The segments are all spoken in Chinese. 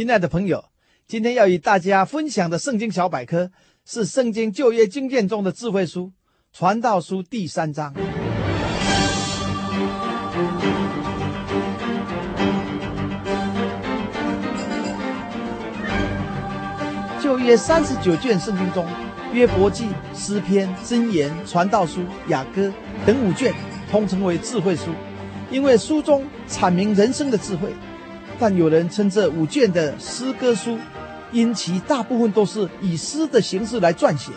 亲爱的朋友，今天要与大家分享的圣经小百科是圣经旧约经卷中的智慧书《传道书》第三章。旧约三十九卷圣经中，约伯记、诗篇、箴言、传道书、雅歌等五卷通称为智慧书，因为书中阐明人生的智慧。但有人称这五卷的诗歌书，因其大部分都是以诗的形式来撰写。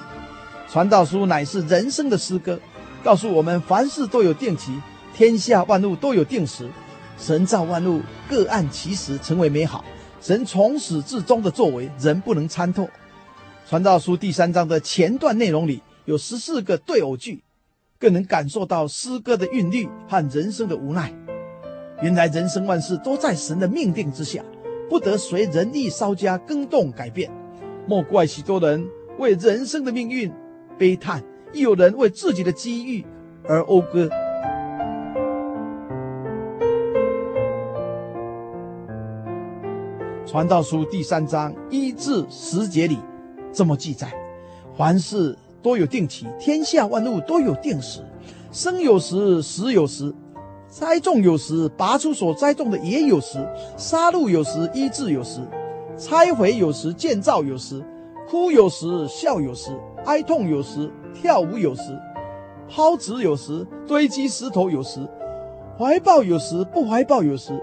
传道书乃是人生的诗歌，告诉我们凡事都有定期，天下万物都有定时。神造万物各按其时成为美好，神从始至终的作为人不能参透。传道书第三章的前段内容里有十四个对偶句，更能感受到诗歌的韵律和人生的无奈。原来人生万事都在神的命定之下，不得随人意稍加更动改变。莫怪许多人为人生的命运悲叹，亦有人为自己的机遇而讴歌。传道书第三章一至十节里这么记载：凡事都有定期，天下万物都有定时，生有时，死有时。栽种有时，拔出所栽种的也有时；杀戮有时，医治有时；拆毁有时，建造有时；哭有时，笑有时；哀痛有时，跳舞有时；抛掷有时，堆积石头有时；怀抱有时，不怀抱有时；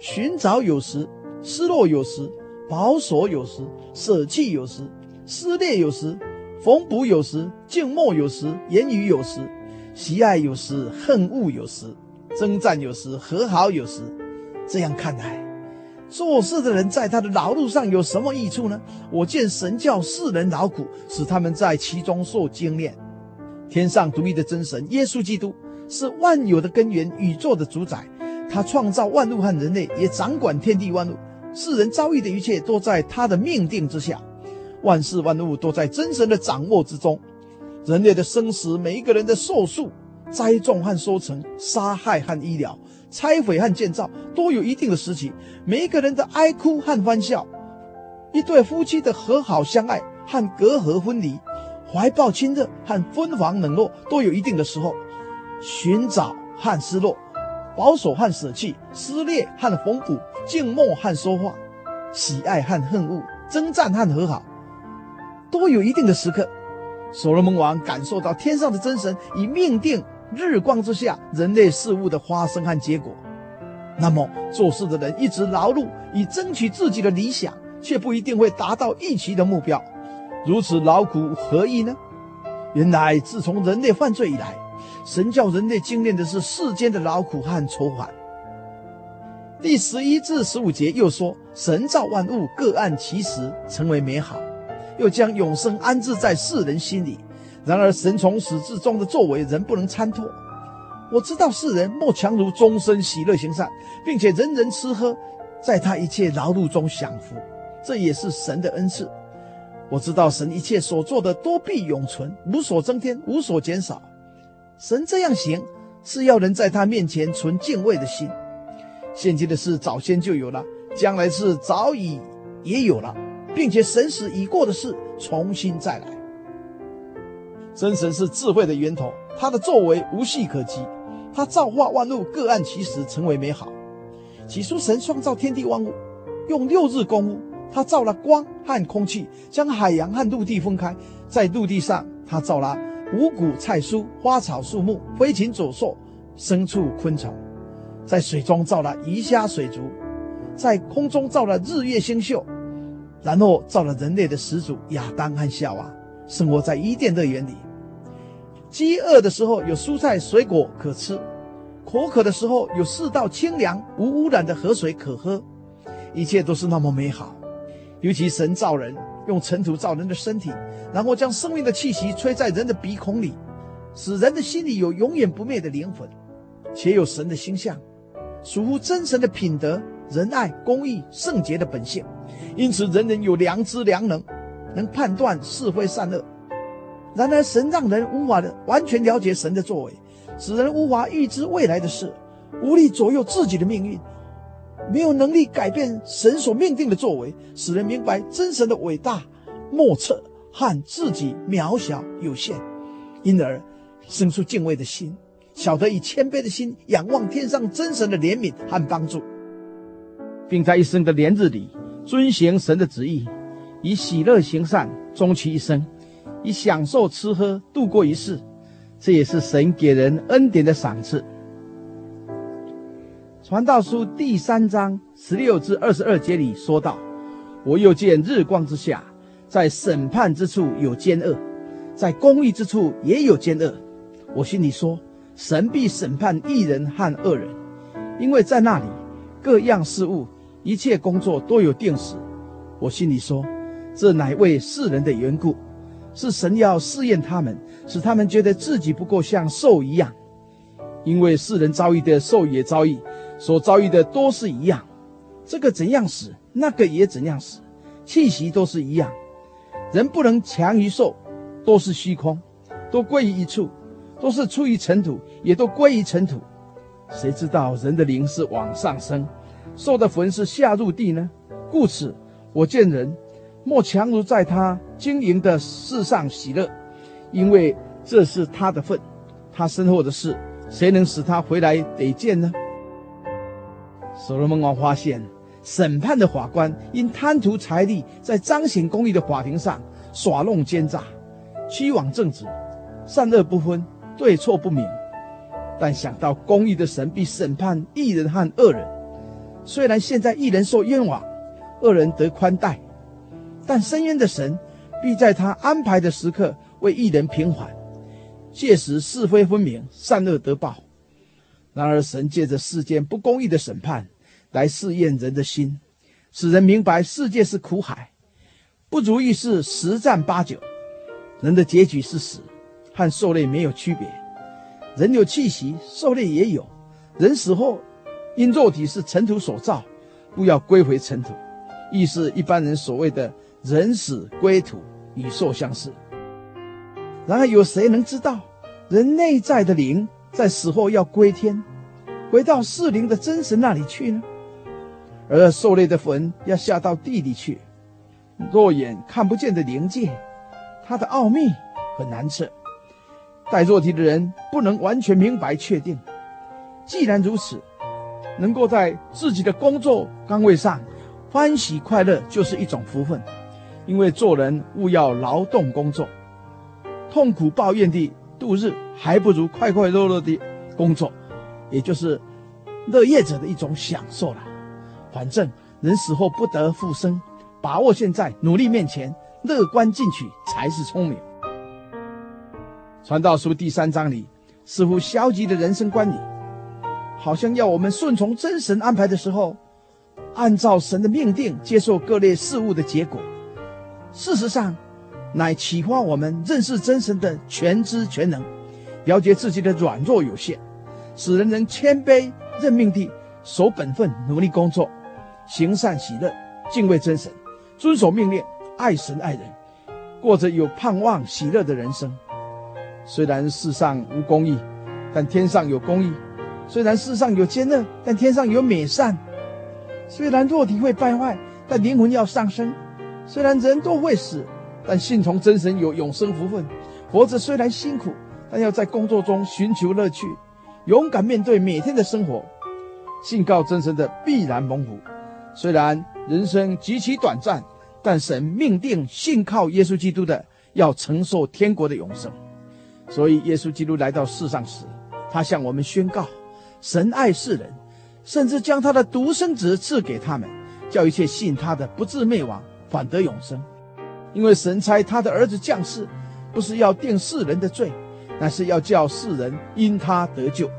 寻找有时，失落有时；保守有时，舍弃有时；撕裂有时，缝补有时；静默有时，言语有时；喜爱有时，恨恶有时。征战有时，和好有时。这样看来，做事的人在他的劳碌上有什么益处呢？我见神叫世人劳苦，使他们在其中受精炼。天上独一的真神耶稣基督是万有的根源，宇宙的主宰。他创造万物和人类，也掌管天地万物。世人遭遇的一切都在他的命定之下。万事万物都在真神的掌握之中。人类的生死，每一个人的寿数。栽种和收成，杀害和医疗，拆毁和建造，都有一定的时期。每一个人的哀哭和欢笑，一对夫妻的和好相爱和隔阂分离，怀抱亲热和分房冷落，都有一定的时候。寻找和失落，保守和舍弃，撕裂和缝补，静默和说话，喜爱和恨恶，征战和和好，都有一定的时刻。所罗门王感受到天上的真神以命定。日光之下，人类事物的发生和结果。那么，做事的人一直劳碌以争取自己的理想，却不一定会达到预期的目标。如此劳苦何益呢？原来，自从人类犯罪以来，神叫人类经历的是世间的劳苦和愁烦。第十一至十五节又说：神造万物各按其时成为美好，又将永生安置在世人心里。然而，神从始至终的作为，人不能参透。我知道世人莫强如终身喜乐行善，并且人人吃喝，在他一切劳碌中享福，这也是神的恩赐。我知道神一切所做的多必永存，无所增添，无所减少。神这样行，是要人在他面前存敬畏的心。现今的事早先就有了，将来事早已也有了，并且神使已过的事重新再来。真神是智慧的源头，他的作为无懈可击。他造化万物各按其时成为美好。起初神创造天地万物，用六日功夫。他造了光和空气，将海洋和陆地分开。在陆地上，他造了五谷菜蔬、花草树木、飞禽走兽、牲畜昆虫。在水中造了鱼虾水族，在空中造了日月星宿，然后造了人类的始祖亚当和夏娃。生活在伊甸乐园里。饥饿的时候有蔬菜水果可吃，口渴的时候有四道清凉无污染的河水可喝，一切都是那么美好。尤其神造人，用尘土造人的身体，然后将生命的气息吹在人的鼻孔里，使人的心里有永远不灭的灵魂，且有神的形象，属乎真神的品德、仁爱、公义、圣洁的本性。因此，人人有良知、良能，能判断是非善恶。然而，神让人无法的完全了解神的作为，使人无法预知未来的事，无力左右自己的命运。没有能力改变神所命定的作为，使人明白真神的伟大、莫测和自己渺小有限，因而生出敬畏的心，晓得以谦卑的心仰望天上真神的怜悯和帮助，并在一生的年日里遵行神的旨意，以喜乐行善终其一生，以享受吃喝度过一世，这也是神给人恩典的赏赐。传道书第三章十六至二十二节里说道：“我又见日光之下，在审判之处有奸恶，在公义之处也有奸恶。我心里说，神必审判义人和恶人，因为在那里各样事物、一切工作都有定时。我心里说，这乃为世人的缘故，是神要试验他们，使他们觉得自己不够像兽一样，因为世人遭遇的兽也遭遇。”所遭遇的都是一样，这个怎样死，那个也怎样死，气息都是一样。人不能强于兽，都是虚空，都归于一处，都是出于尘土，也都归于尘土。谁知道人的灵是往上升，兽的魂是下入地呢？故此，我见人莫强如在他经营的世上喜乐，因为这是他的份，他身后的事，谁能使他回来得见呢？所罗门王发现，审判的法官因贪图财利，在彰显公义的法庭上耍弄奸诈，屈枉正直，善恶不分，对错不明。但想到公义的神必审判义人和恶人，虽然现在义人受冤枉，恶人得宽待，但伸冤的神必在他安排的时刻为一人平反，届时是非分明，善恶得报。然而，神借着世间不公义的审判，来试验人的心，使人明白世界是苦海，不如意事十占八九，人的结局是死，和兽类没有区别。人有气息，兽类也有。人死后，因肉体是尘土所造，不要归回尘土，亦是一般人所谓的“人死归土”，与兽相似。然而，有谁能知道人内在的灵？在死后要归天，回到世灵的真神那里去呢？而兽类的魂要下到地里去，肉眼看不见的灵界，它的奥秘很难测。带肉体的人不能完全明白确定。既然如此，能够在自己的工作岗位上欢喜快乐，就是一种福分。因为做人务要劳动工作，痛苦抱怨地度日，还不如快快乐乐的工作，也就是乐业者的一种享受了。反正人死后不得复生，把握现在，努力面前，乐观进取才是聪明。传道书第三章里，似乎消极的人生观里，好像要我们顺从真神安排的时候，按照神的命定接受各类事物的结果。事实上，乃启发我们认识真神的全知全能，了解自己的软弱有限，使人能谦卑认命地守本分，努力工作，行善喜乐，敬畏真神，遵守命令，爱神爱人，过着有盼望喜乐的人生。虽然世上无公义，但天上有公义；虽然世上有奸恶，但天上有美善；虽然肉体会败坏，但灵魂要上升；虽然人都会死。但信从真神有永生福分，活着虽然辛苦，但要在工作中寻求乐趣，勇敢面对每天的生活。信靠真神的必然蒙福。虽然人生极其短暂，但神命定信靠耶稣基督的要承受天国的永生。所以耶稣基督来到世上时，他向我们宣告：神爱世人，甚至将他的独生子赐给他们，叫一切信他的不至灭亡，反得永生。因为神差他的儿子降世，不是要定世人的罪，乃是要叫世人因他得救。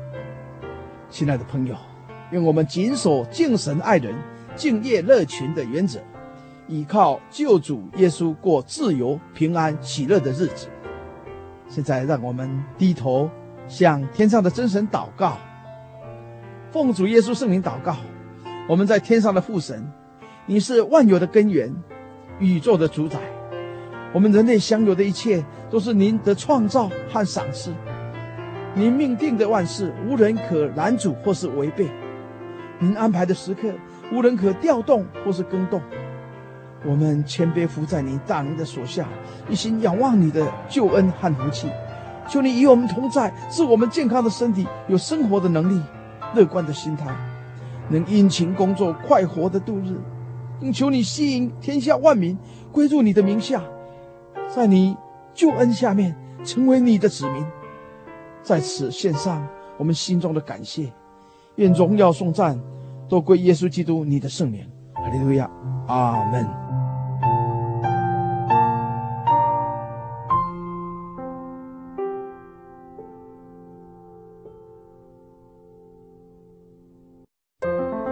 亲爱的朋友，愿我们谨守敬神爱人、敬业乐群的原则，依靠救主耶稣过自由、平安、喜乐的日子。现在，让我们低头向天上的真神祷告，奉主耶稣圣名祷告。我们在天上的父神，你是万有的根源，宇宙的主宰。我们人类享有的一切，都是您的创造和赏赐。您命定的万事，无人可拦阻或是违背；您安排的时刻，无人可调动或是更动。我们谦卑伏在您大能的手下，一心仰望你的救恩和福气。求你与我们同在，赐我们健康的身体，有生活的能力，乐观的心态。能殷勤工作、快活的度日，求你吸引天下万民归入你的名下，在你救恩下面成为你的子民。在此献上我们心中的感谢，愿荣耀颂赞都归耶稣基督你的圣名。哈利路亚，阿门。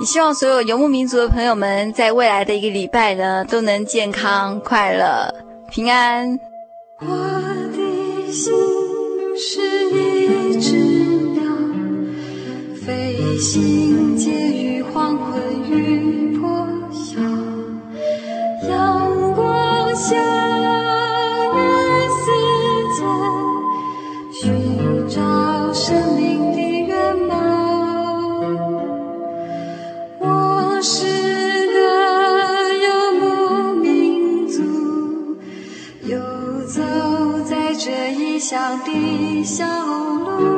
也希望所有游牧民族的朋友们，在未来的一个礼拜呢，都能健康、快乐、平安。我的心是一只鸟，飞行小的小路，